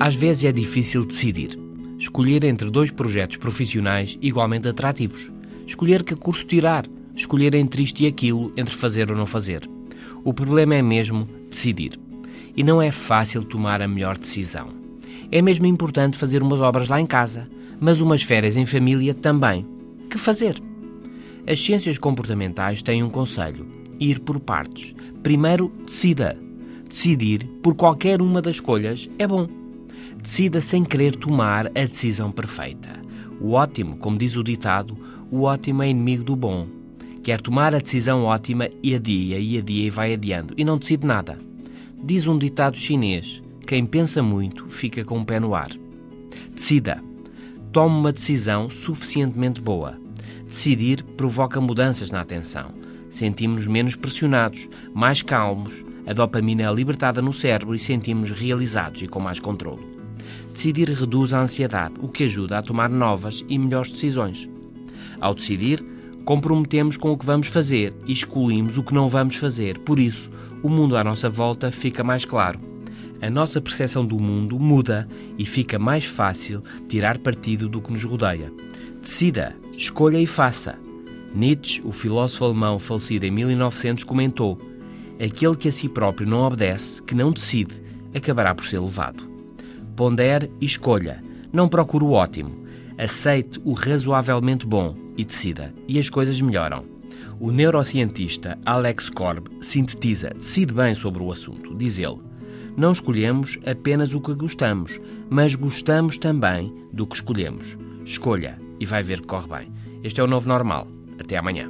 Às vezes é difícil decidir. Escolher entre dois projetos profissionais igualmente atrativos. Escolher que curso tirar. Escolher entre isto e aquilo, entre fazer ou não fazer. O problema é mesmo decidir. E não é fácil tomar a melhor decisão. É mesmo importante fazer umas obras lá em casa, mas umas férias em família também. Que fazer? As ciências comportamentais têm um conselho: ir por partes. Primeiro, decida. Decidir por qualquer uma das escolhas é bom. Decida sem querer tomar a decisão perfeita. O ótimo, como diz o ditado, o ótimo é inimigo do bom. Quer tomar a decisão ótima e adia e adia e vai adiando e não decide nada. Diz um ditado chinês: quem pensa muito fica com o pé no ar. Decida. Tome uma decisão suficientemente boa. Decidir provoca mudanças na atenção. Sentimos-nos menos pressionados, mais calmos, a dopamina é libertada no cérebro e sentimos realizados e com mais controle. Decidir reduz a ansiedade, o que ajuda a tomar novas e melhores decisões. Ao decidir, comprometemos com o que vamos fazer e excluímos o que não vamos fazer. Por isso, o mundo à nossa volta fica mais claro. A nossa percepção do mundo muda e fica mais fácil tirar partido do que nos rodeia. Decida, escolha e faça. Nietzsche, o filósofo alemão falecido em 1900, comentou: Aquele que a si próprio não obedece, que não decide, acabará por ser levado. Pondere e escolha. Não procure o ótimo. Aceite o razoavelmente bom e decida. E as coisas melhoram. O neurocientista Alex Korb sintetiza, decide bem sobre o assunto. Diz ele: Não escolhemos apenas o que gostamos, mas gostamos também do que escolhemos. Escolha e vai ver que corre bem. Este é o novo normal. Até amanhã.